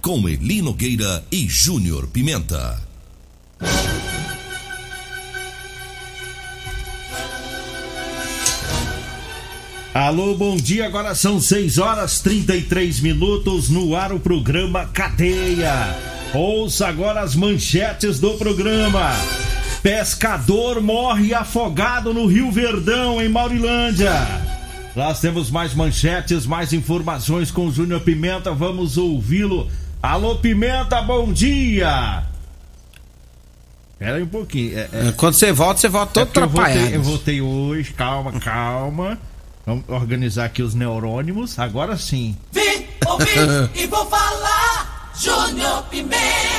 Com Eli Nogueira e Júnior Pimenta. Alô, bom dia. Agora são 6 horas 33 minutos no ar o programa Cadeia. Ouça agora as manchetes do programa. Pescador morre afogado no Rio Verdão, em Maurilândia. Nós temos mais manchetes, mais informações com o Júnior Pimenta. Vamos ouvi-lo. Alô, Pimenta, bom dia. Pera aí um pouquinho. É, é... Quando você volta, você volta todo É porque eu atrapalhado. eu voltei hoje, calma, calma. Vamos organizar aqui os neurônimos. Agora sim. Vim, ouvi e vou falar. Júnior Pimenta.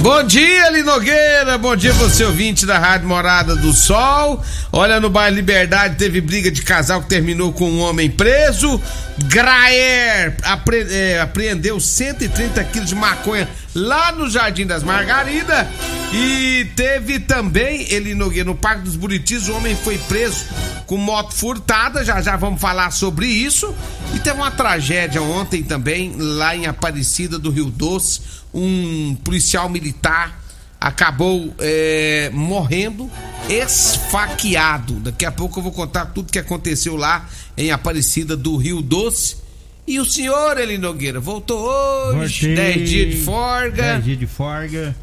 Bom dia, Linogueira. Bom dia, você ouvinte da Rádio Morada do Sol. Olha, no bairro Liberdade teve briga de casal que terminou com um homem preso. Graer apre- é, apreendeu 130 quilos de maconha lá no Jardim das Margaridas. E teve também, ele Nogueira, no Parque dos Buritis, o homem foi preso com moto furtada. Já já vamos falar sobre isso. E teve uma tragédia ontem também, lá em Aparecida do Rio Doce. Um policial militar acabou é, morrendo esfaqueado. Daqui a pouco eu vou contar tudo que aconteceu lá em Aparecida do Rio Doce. E o senhor, Eli Nogueira, voltou hoje, Voltei. 10 dias de forga. 10 dias de forga.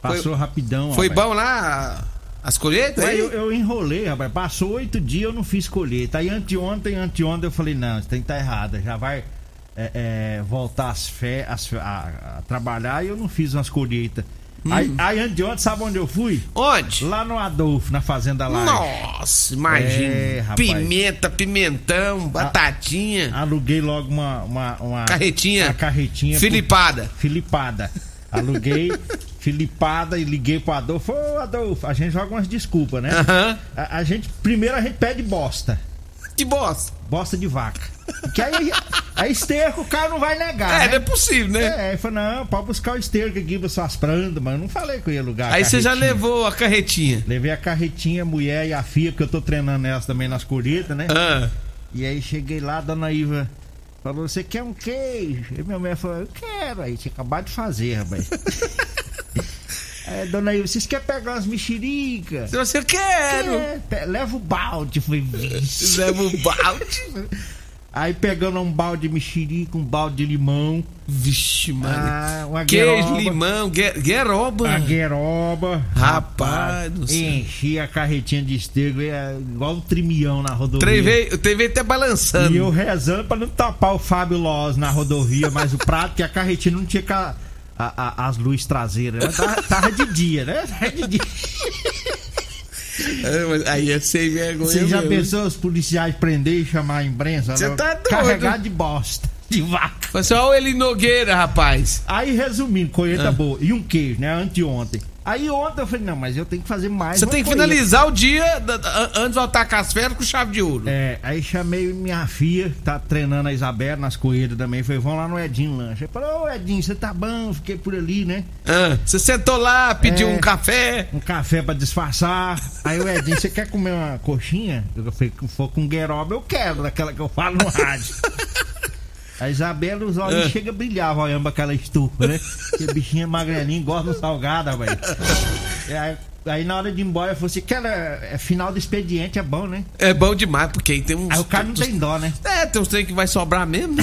Passou rapidão. Foi rapaz. bom lá as colheitas? Aí? eu, eu enrolei, rapaz. Passou oito dias eu não fiz colheita. Aí anteontem, anteontem eu falei, não, isso tem que estar errado. Já vai é, é, voltar as fé, as a, a trabalhar e eu não fiz umas colheitas. Aí, aí anteontem, sabe onde eu fui? Onde? Lá no Adolfo, na Fazenda Live. Nossa, imagina. É, rapaz. Pimenta, pimentão, batatinha, Aluguei logo uma. uma, uma carretinha, uma carretinha. pro- filipada. Filipada. Aluguei, filipada e liguei pro Adolfo. Ô, Adolfo, a gente joga umas desculpas, né? Aham. A, a gente, primeiro a gente pede bosta. Que bosta. Bosta de vaca. Que aí, aí esterco o cara não vai negar. É, né? não é possível, né? É, aí falou, não, pode buscar o esterco aqui pra suas prandas, mas eu não falei que eu ia alugar. a Aí você já levou a carretinha. Levei a carretinha, a mulher e a filha, porque eu tô treinando elas também nas corridas, né? Ah, E aí cheguei lá, a dona Iva falou, você quer um queijo? E minha mulher falou, eu quero. Aí tinha acabado de fazer, rapaz. aí, dona Iva, vocês querem pegar umas mexericas? se você quero. É, pe- leva o balde. Falei, "Vixe." Leva o balde. Aí pegando um balde de mexerica, um balde de limão, Vixe, mano. ah, uma Queijo, gueroba, limão, gue- gueroba. a gueroba. Rapaz céu. Enchi a carretinha de esterco, é, igual um trimião na rodovia. Trem veio até balançando. E eu rezando pra não tapar o Fábio Loz na rodovia, mas o prato que a carretinha não tinha a- a- as luzes traseiras. né? Tava, tava de dia, né? Tava de dia. É, Aí é sem vergonha. Você já mesmo. pensou os policiais prender e chamar a imprensa? Cê né? tá doido. Carregado de bosta, de vaca. Pessoal, ele Nogueira, rapaz. Aí, resumindo, colheita Ah. boa. E um queijo, né? Anteontem. Aí ontem eu falei, não, mas eu tenho que fazer mais. Você tem que finalizar o dia antes de voltar com as férias com chave de ouro. É, aí chamei minha filha, que tá treinando a Isabela nas corridas também. Falei, vamos lá no Edinho Lanche. Ele falou, ô Edinho, você tá bom? Fiquei por ali, né? Ah, você sentou lá, pediu É. um café. Um café pra disfarçar. Aí o Edinho, você quer comer uma coxinha? Eu falei, se for com gueroba, eu quero, daquela que eu falo no rádio. A Isabela, os olhos Ah. chega a brilhar, olhando pra aquela estufa, né? Porque bichinha magrelinha, gosta do salgado, velho. E aí, Aí na hora de ir embora, eu falei assim, cara, é final do expediente, é bom, né? É bom demais, porque aí tem uns. Aí o cara não tem dó, né? É, tem uns trem que vai sobrar mesmo.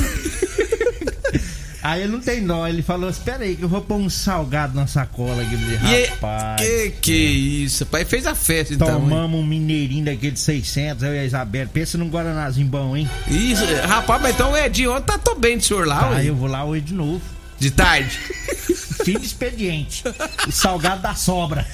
Aí ele não tem dó, ele falou, espera aí que eu vou pôr um salgado na sacola. Eu falei, E rapaz, que que isso, pai? Fez a festa então. hein? tomamos um mineirinho daquele de 600, eu e a Isabela. Pensa num Guaranazinho bom, hein? Isso, rapaz, mas então é de ontem tá tô bem do senhor lá. Aí eu vou lá hoje de novo. De tarde. Fim de expediente. o salgado da sobra.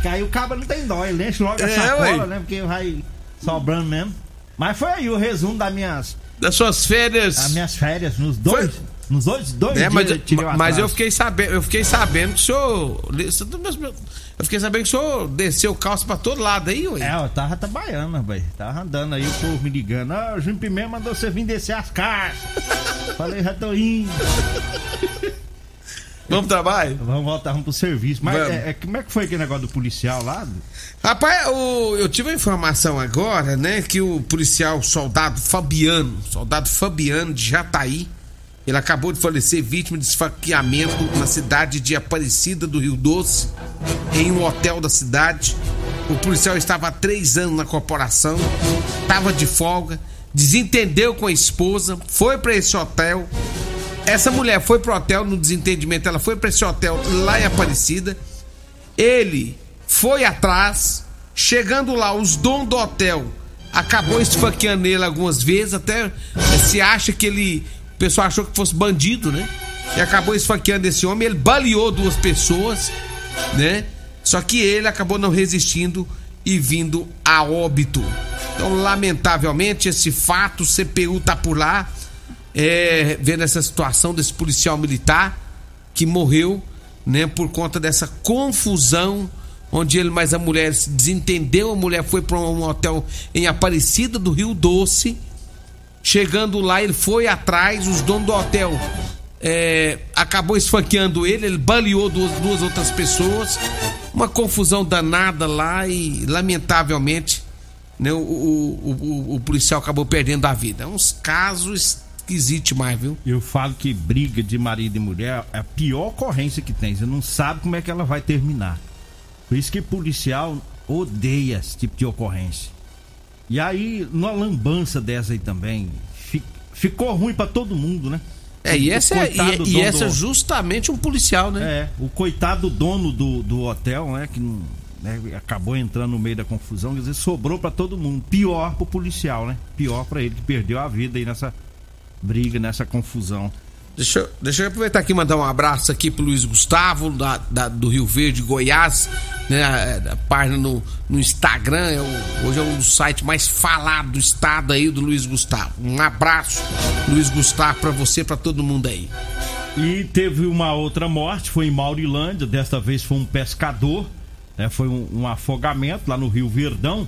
que aí o cabra não tem dó, ele enche logo a É, sacola, ué. né? Porque vai sobrando mesmo. Mas foi aí o resumo das minhas, Das suas férias. das minhas férias, nos dois. Foi. Nos dois, dois É, dias mas, eu tirei mas eu fiquei sabendo, eu fiquei sabendo que o senhor. Eu fiquei sabendo que o senhor desceu calça pra todo lado aí, ué. É, eu tava trabalhando, rapaz. Tava andando aí, o povo me ligando. Ah, o Júnior Pimenta mandou você vir descer as caixas. Falei, já tô indo. Vamos pro trabalho? Vamos voltar vamos pro serviço. Mas é, é, como é que foi aquele negócio do policial lá? Rapaz, o- eu tive a informação agora, né, que o policial soldado Fabiano, soldado Fabiano de Jataí, ele acabou de falecer vítima de esfaqueamento na cidade de Aparecida do Rio Doce, em um hotel da cidade. O policial estava há três anos na corporação, estava de folga, desentendeu com a esposa, foi para esse hotel. Essa mulher foi pro hotel no desentendimento, ela foi para esse hotel lá em Aparecida. Ele foi atrás, chegando lá, os donos do hotel acabou esfaqueando ele algumas vezes, até se acha que ele. O pessoal achou que fosse bandido, né? E acabou esfaqueando esse homem, ele baleou duas pessoas, né? Só que ele acabou não resistindo e vindo a óbito. Então, lamentavelmente, esse fato, o CPU tá por lá, é, vendo essa situação desse policial militar que morreu, né, por conta dessa confusão onde ele mais a mulher se desentendeu, a mulher foi para um hotel em Aparecida do Rio Doce. Chegando lá, ele foi atrás, os donos do hotel é, acabou esfaqueando ele, ele baleou duas, duas outras pessoas. Uma confusão danada lá e, lamentavelmente, né, o, o, o- o policial acabou perdendo a vida. É uns casos esquisitos mais, viu? Eu falo que briga de marido e mulher é a pior ocorrência que tem. Você não sabe como é que ela vai terminar. Por isso que policial odeia esse tipo de ocorrência. E aí, numa lambança dessa aí também, fi- ficou ruim pra todo mundo, né? É, e essa, é, e, do e essa é do- justamente um policial, né? É, o coitado dono do, do hotel, né, que não, né, acabou entrando no meio da confusão, quer dizer, sobrou pra todo mundo. Pior pro policial, né? Pior pra ele que perdeu a vida aí nessa briga, nessa confusão. Deixa, eu- deixa eu aproveitar aqui e mandar um abraço aqui pro Luiz Gustavo, da, da- do Rio Verde, Goiás, né? A, página no, no Instagram, é o- hoje é um dos sites mais falados do estado aí do Luiz Gustavo. Um abraço, Luiz Gustavo, pra você, pra todo mundo aí. E teve uma outra morte, foi em Maurilândia, desta vez foi um pescador, né, foi um, um afogamento lá no Rio Verdão,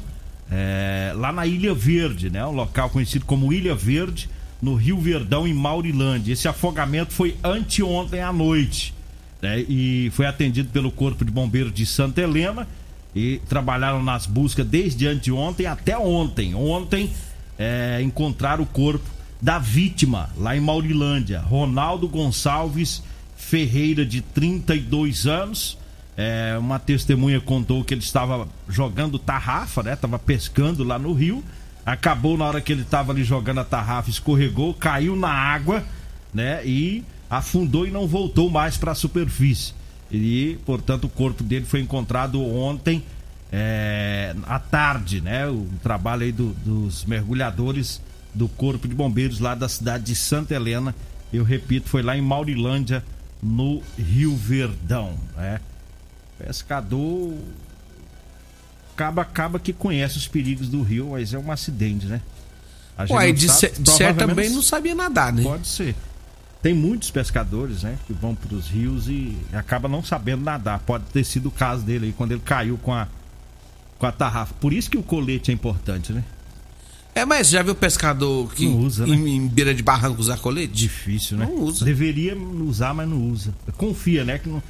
é, lá na Ilha Verde, né, um local conhecido como Ilha Verde, no Rio Verdão, em Maurilândia. Esse afogamento foi anteontem à noite, né, e foi atendido pelo Corpo de Bombeiros de Santa Helena, e trabalharam nas buscas desde anteontem até ontem. Ontem é, encontraram o corpo da vítima lá em Maurilândia, Ronaldo Gonçalves Ferreira, de 32 anos. É, uma testemunha contou que ele estava jogando tarrafa, né? Tava pescando lá no rio. Acabou na hora que ele estava ali jogando a tarrafa, escorregou, caiu na água, né? E afundou e não voltou mais para a superfície. E, portanto, o corpo dele foi encontrado ontem é, à tarde, né? O trabalho aí do- dos mergulhadores do Corpo de Bombeiros lá da cidade de Santa Helena. Eu repito, foi lá em Maurilândia, no Rio Verdão. Né? Pescador. Acaba, acaba que conhece os perigos do rio, mas é um acidente, né? A gente Ué, não de, sabe, de certo também não sabia nadar, né? Pode ser. Tem muitos pescadores, né, que vão para os rios e acaba não sabendo nadar. Pode ter sido o caso dele aí quando ele caiu com a com a tarrafa. Por isso que o colete é importante, né? É, mas já viu pescador que Não usa, né? em, em beira de barranco usar colete? Difícil, né? Não usa. Deveria usar, mas não usa. Confia, né? Que não...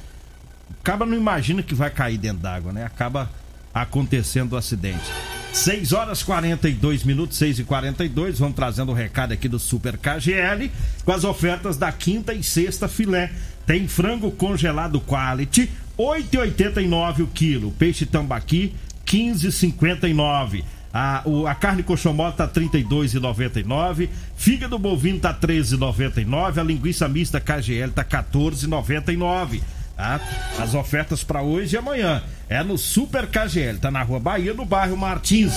Acaba não imagina que vai cair dentro d'água, né? Acaba acontecendo o acidente. 6 horas 42 minutos, 6 e 42 Vamos trazendo o recado aqui do Super KGL com as ofertas da quinta e sexta filé. Tem frango congelado quality 8,89 o quilo. Peixe tambaqui 15,59. A, o, a carne coxomota tá 32,99. Fígado bovino tá 13,99. A linguiça mista KGL tá 14,99. Tá? As ofertas para hoje e amanhã é no Super KGL, tá na Rua Bahia, no bairro Martins.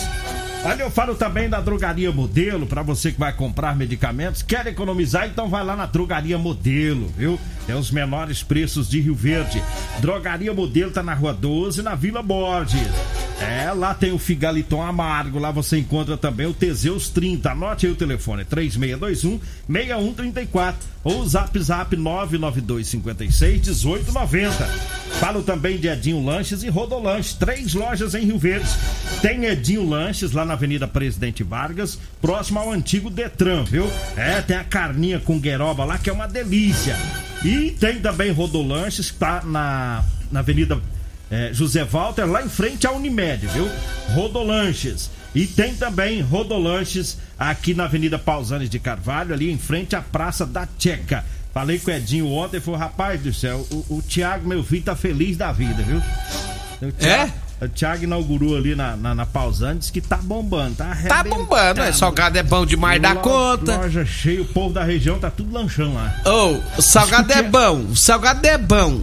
Olha, eu falo também da Drogaria Modelo, para você que vai comprar medicamentos, quer economizar, então vai lá na Drogaria Modelo, viu? É os menores preços de Rio Verde. Drogaria Modelo tá na Rua 12, na Vila Borges. É, lá tem o Figaliton Amargo, lá você encontra também o Teseus 30. Anote aí o telefone, 3621 6134 ou Zap Zap 992 56 1890. Falo também de Edinho Lanches e Rodolanche, três lojas em Rio Verde. Tem Edinho Lanches lá na Avenida Presidente Vargas, próximo ao antigo Detran, viu? É, tem a carninha com gueroba lá que é uma delícia. E tem também Rodolanches, que tá na, na Avenida é, José Walter, lá em frente à Unimed, viu? Rodolanches. E tem também Rodolanches aqui na Avenida Pausanes de Carvalho, ali em frente à Praça da Tcheca. Falei com o Edinho ontem e falou: rapaz do céu, o, o Thiago, meu filho, tá feliz da vida, viu? O Thiago, é? O Thiago inaugurou ali na, na, na Pausanes que tá bombando, tá Tá bombando, é. Salgado é bom demais da conta. Loja cheia, o povo da região tá tudo lanchando lá. Ô, oh, salgado é bom, o salgado é bom.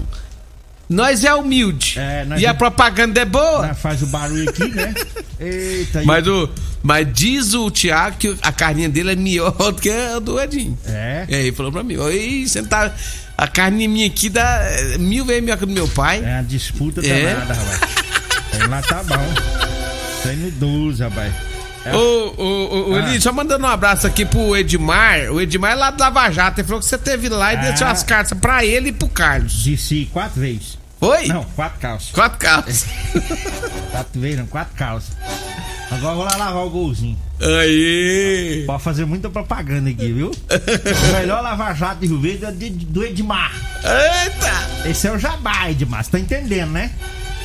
Nós é humilde. É, e a propaganda é boa. Faz o barulho aqui, né? Eita. Mas, o, mas diz o Thiago que a carninha dele é melhor do que a do Edinho. É. E aí falou pra mim: Oi, você tá. A carne minha aqui dá mil vezes melhor que a do meu pai. É a disputa é. danada, rapaz. Tem lá tá bom. Tem no 12, rapaz. É. Ô, ô, ô, ah. só mandando um abraço aqui pro Edmar. O Edmar é lá do Lava Jato. Ele falou que você teve lá e ah. deixou as cartas pra ele e pro Carlos. Disse quatro vezes. Foi? Não, quatro calças. Quatro calças. quatro vezes, não, quatro calças. Agora eu vou lá lavar o golzinho. Aí! Pode fazer muita propaganda aqui, viu? o melhor lavar jato de Rio Verde é do Edmar. Eita! Esse é o Jabá, Edmar. Você tá entendendo, né?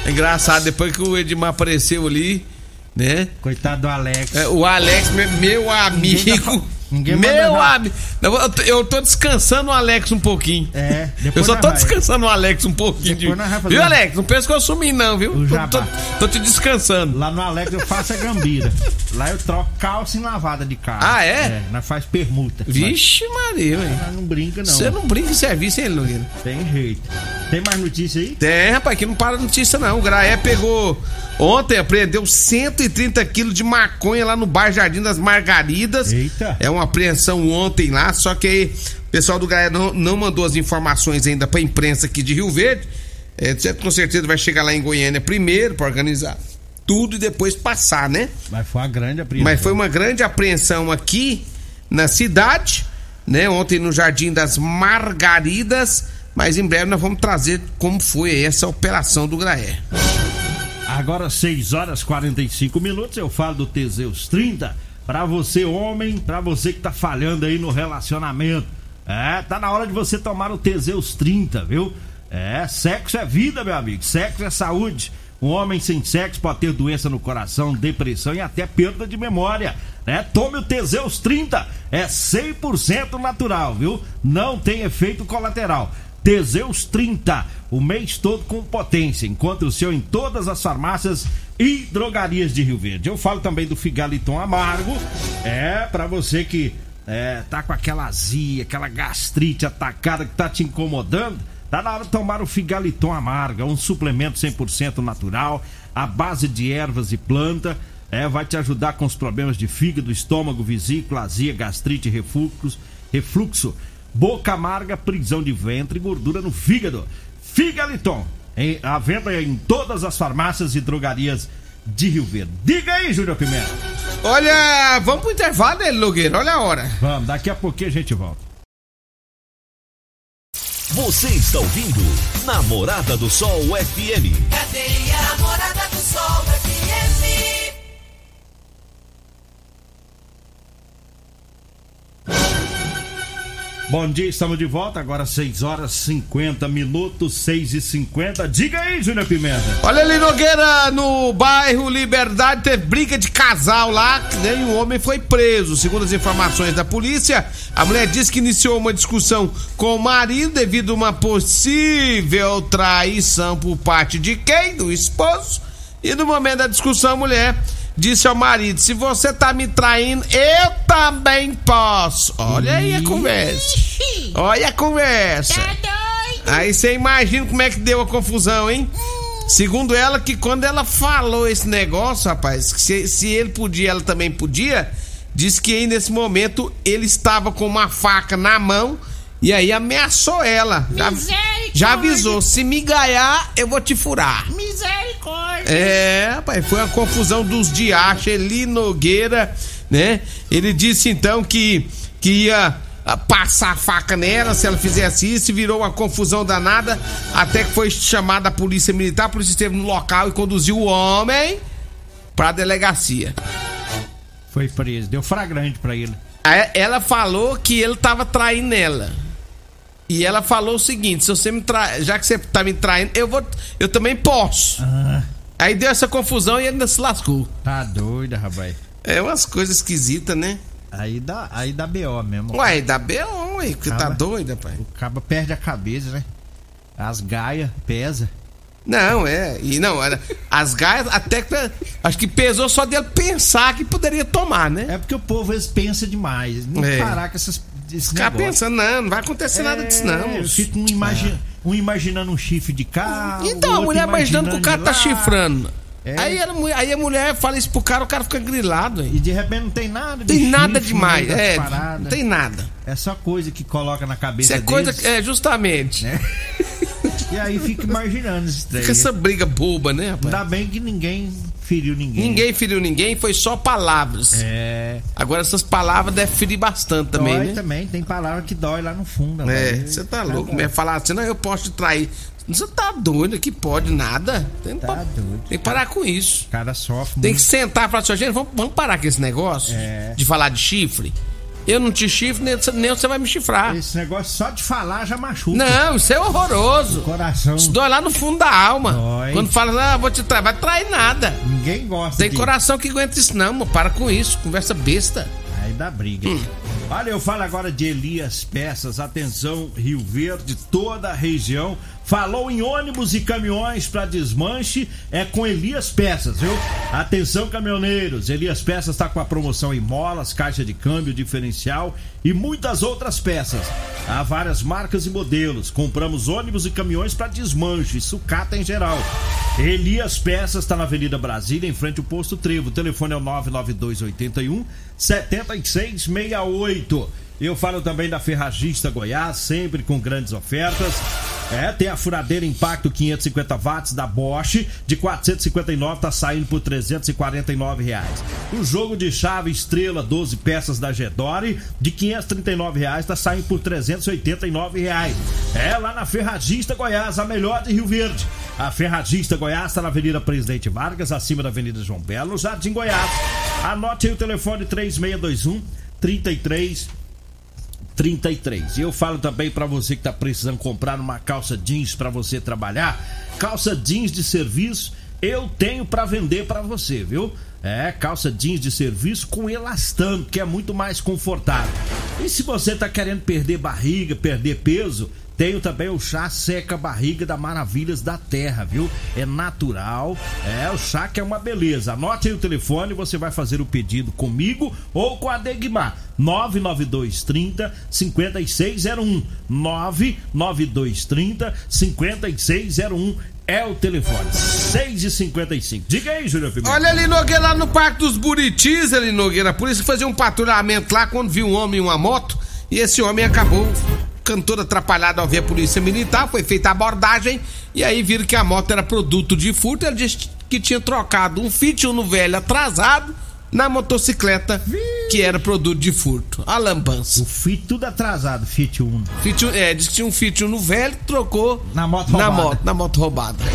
É engraçado, depois que o Edmar apareceu ali, né? Coitado do Alex. É, o Alex, meu amigo. Ninguém Meu amigo. Eu tô descansando o Alex um pouquinho. É. Eu só tô descansando o Alex um pouquinho. De... Viu, Alex? Não pensa que eu sumi, não, viu? Tô, tô, tô, te descansando. Lá no Alex eu faço a gambira. Lá eu troco calça em lavada de carro. Ah, é? É, nós faz permuta. Vixe, Maria, velho. Não brinca, não. Você não brinca em serviço, hein, Lugueira? Tem jeito. Tem mais notícia aí? Tem, rapaz, que não para notícia, não. O Graé pegou. Ontem apreendeu 130 quilos de maconha lá no bar Jardim das Margaridas. Eita. É uma apreensão ontem lá, só que aí o pessoal do Graé não, não mandou as informações ainda pra imprensa aqui de Rio Verde. É, com certeza vai chegar lá em Goiânia primeiro para organizar tudo e depois passar, né? Mas foi uma grande apreensão. Mas foi uma grande apreensão aqui na cidade, né? Ontem no Jardim das Margaridas. Mas em breve nós vamos trazer como foi essa operação do Graé. Agora 6 horas 45 minutos, eu falo do Teseus 30. Para você, homem, para você que tá falhando aí no relacionamento. É, tá na hora de você tomar o Teseus 30, viu? É, sexo é vida, meu amigo. Sexo é saúde. Um homem sem sexo pode ter doença no coração, depressão e até perda de memória. Né? Tome o Teseus 30, é 100% natural, viu? Não tem efeito colateral. Teseus 30, o mês todo com potência. Encontre o seu em todas as farmácias e drogarias de Rio Verde. Eu falo também do Figaliton Amargo, é para você que é, tá com aquela azia, aquela gastrite atacada que tá te incomodando. Tá na hora de tomar o Figaliton Amargo, é um suplemento 100% natural, à base de ervas e planta. É, vai te ajudar com os problemas de fígado, estômago, vesícula, azia, gastrite, refluxo, refluxo boca amarga, prisão de ventre e gordura no fígado. Figaliton, em, a venda em todas as farmácias e drogarias de Rio Verde. Diga aí, Júnior Pimenta. Olha, vamos pro intervalo, né, Logueiro? Olha a hora. Vamos, daqui a pouquinho a gente volta. Você está ouvindo Namorada do Sol FM. Cadê a Namorada do Sol FM? Bom dia, estamos de volta. Agora 6 horas 50 minutos, 6 e 50 Diga aí, Júnior Pimenta. Olha ali, Nogueira, no bairro Liberdade teve briga de casal lá, né, e o homem foi preso. Segundo as informações da polícia, a mulher disse que iniciou uma discussão com o marido devido a uma possível traição por parte de quem? Do esposo. E no momento da discussão, a mulher disse ao marido: Se você tá me traindo, eu também posso. Olha aí a conversa. Olha a conversa. Tá doido? Aí você imagina como é que deu a confusão, hein? Segundo ela, que quando ela falou esse negócio, rapaz, que se, se ele podia, ela também podia, disse que aí nesse momento ele estava com uma faca na mão e aí ameaçou ela. Já, Misericórdia. já avisou: se me ganhar, eu vou te furar. Misericórdia. É, rapaz, foi uma confusão dos diachos, Eli Nogueira, né? Ele disse então que, que ia ah, passar a faca nela se ela fizesse isso, virou uma confusão danada, até que foi chamada a polícia militar, a polícia esteve no local e conduziu o homem pra delegacia. Foi preso, deu flagrante pra ele. Ela falou que ele tava traindo ela. E ela falou o seguinte: se você me trai, já que você tá me traindo, eu vou, eu também posso. Ah, Aí deu essa confusão e ele ainda se lascou. tá doida, rapaz. É umas coisas esquisitas, né? Aí dá, aí dá BO mesmo. Ué, dá B.O., ué, que tá doida, pai. O cabo perde a cabeça, né? As gaias pesa. Não, é. E não, era- as gaias até que. Acho que pesou só dele pensar que poderia tomar, né? É porque o povo vezes pensa demais. Não É. parar com essas. Esse Ficar negócio. pensando, não, não vai acontecer nada disso, não. É, Fica um, imagi um imaginando um chifre de carro. Então, a mulher imaginando que o cara tá chifrando. É. Aí, ela, aí a mulher fala isso pro cara, o cara fica grilado. hein? E de repente não tem nada de Tem nada chifre demais, meio das é. Não tem nada. É só coisa que coloca na cabeça Isso é coisa. deles, É, justamente. E aí fica imaginando esse trem. Fica essa briga boba, né, rapaz? Ainda bem que ninguém feriu ninguém. Ninguém feriu ninguém, foi só palavras. É. Agora essas palavras devem ferir bastante também, dói né? também. Tem palavra que dói lá no fundo. É, você tá louco, me falar assim, não, eu posso te trair. Você tá doido que pode nada. Tem, Tá doido. tem que parar com isso. O cara sofre Tem muito. que sentar e falar assim, gente, vamos, vamos parar com esse negócio É. de falar de chifre. Eu não te chifro, nem, você- nem você vai me chifrar. Esse negócio só de falar já machuca. Não, isso é horroroso. Coração. Isso dói lá no fundo da alma. Dói. Quando fala, ah, vou te trair, vai trair nada. Ninguém gosta Tem de- coração que aguenta isso, não, mano. Para com isso, conversa besta. Aí dá briga. Hum. Olha, eu falo agora de Elias Peças. Atenção, Rio Verde, toda a região. Falou em ônibus e caminhões para desmanche, é com Elias Peças, viu? Atenção, caminhoneiros. Elias Peças está com a promoção em molas, caixa de câmbio, diferencial e muitas outras peças. Há várias marcas e modelos. Compramos ônibus e caminhões para desmanche, sucata em geral. Elias Peças está na Avenida Brasília, em frente ao posto Trevo. O telefone é o 99281 7668. Eu falo também da Ferragista Goiás, sempre com grandes ofertas. É, tem a furadeira Impacto 550 watts da Bosch, de 459 tá saindo por 349 reais. O jogo de chave Estrela 12 peças da Gedore, de 539 reais tá saindo por 389 reais. É lá na Ferragista Goiás, a melhor de Rio Verde. A Ferragista Goiás está na Avenida Presidente Vargas, acima da Avenida João Belo, no Jardim Goiás. Anote aí o telefone 3621 33 33. E eu falo também pra você que tá precisando comprar uma calça jeans pra você trabalhar, calça jeans de serviço, eu tenho pra vender pra você, viu? É, calça jeans de serviço com elastano, que é muito mais confortável. E se você tá querendo perder barriga, perder peso, tenho também o chá seca barriga da Maravilhas da Terra, viu? É natural, é o chá que é uma beleza. Anote aí o telefone, você vai fazer o pedido comigo ou com a Degmar. 99230 5601. 99230 5601 é o telefone. 6 e 55 Diga aí, Júlio Pimenta. Olha ali, Nogueira, lá no Parque dos Buritis, ali, Nogueira. A polícia fazia um patrulhamento lá quando viu um homem em uma moto e esse homem acabou todo atrapalhado ao ver a polícia militar. Foi feita a abordagem e aí viram que a moto era produto de furto. Ele disse que tinha trocado um Fiat Uno velho atrasado na motocicleta que era produto de furto. A lambança. O Fiat tudo atrasado, Uno. Fiat, Uno- é, disse que tinha um Fiat Uno velho, trocou Na moto na roubada. moto, na moto roubada.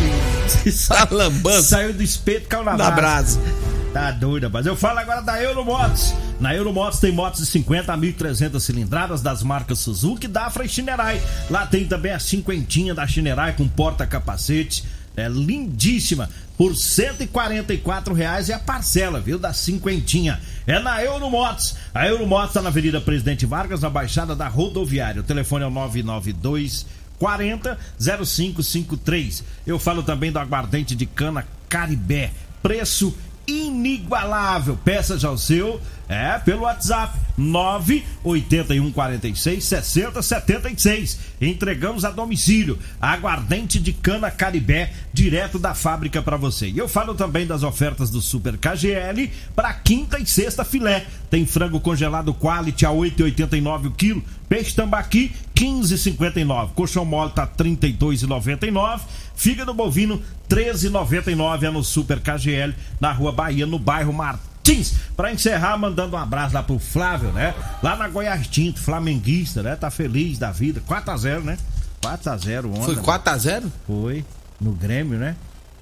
A lambança Saiu do espeto, caiu na, na brasa. brasa. Tá doida, mas eu falo agora da Euromotos. Na Euromotos tem motos de 50 a 1.300 cilindradas das marcas Suzuki, Dafra e Shinerai. Lá tem também a cinquentinha da Shinerai com porta-capacete. É lindíssima. Por 144 reais é a parcela, viu? Da cinquentinha. É na Euromotos. A Euromotos está na Avenida Presidente Vargas, na Baixada da Rodoviária. O telefone é o 992 40 0553. Eu falo também do aguardente de cana Caribé. Preço inigualável. Peça já o seu, é, pelo WhatsApp 981 46 60 76. Entregamos a domicílio. Aguardente de cana Caribé, direto da fábrica para você. E eu falo também das ofertas do Super KGL para quinta e sexta filé. Tem frango congelado quality a 8,89 o quilo. Peixe tambaqui 15,59. Colchão mole tá 32,99. Fígado bovino 13,99 é no Super KGL na Rua Bahia, no bairro Martins. Para encerrar, mandando um abraço lá pro Flávio, né? Lá na Goiás Tinto, flamenguista, né? Tá feliz da vida. 4 a 0, né? 4 a 0 ontem. Foi 4x0? Foi no Grêmio, né?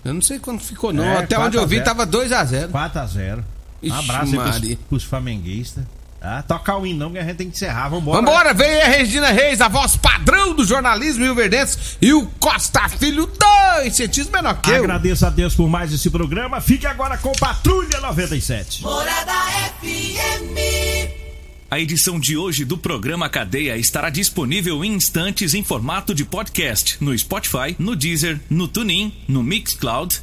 Eu não sei quanto ficou, não. É, Até 4 onde eu vi 0. tava 2x0. 4 a 0. Um Ixi, abraço aí pros, pros flamenguistas. Tá? Tocar o hino não, que a gente tem que encerrar. Vambora. Vambora, vem aí a Regina Reis, a voz padrão do jornalismo Rio Verdense e o Costa Filho, dois centímetros menor que eu. Agradeço a Deus por mais esse programa. Fique agora com Patrulha 97. Morada FM. A edição de hoje do programa Cadeia estará disponível em instantes em formato de podcast no Spotify, no Deezer, no TuneIn, no Mixcloud,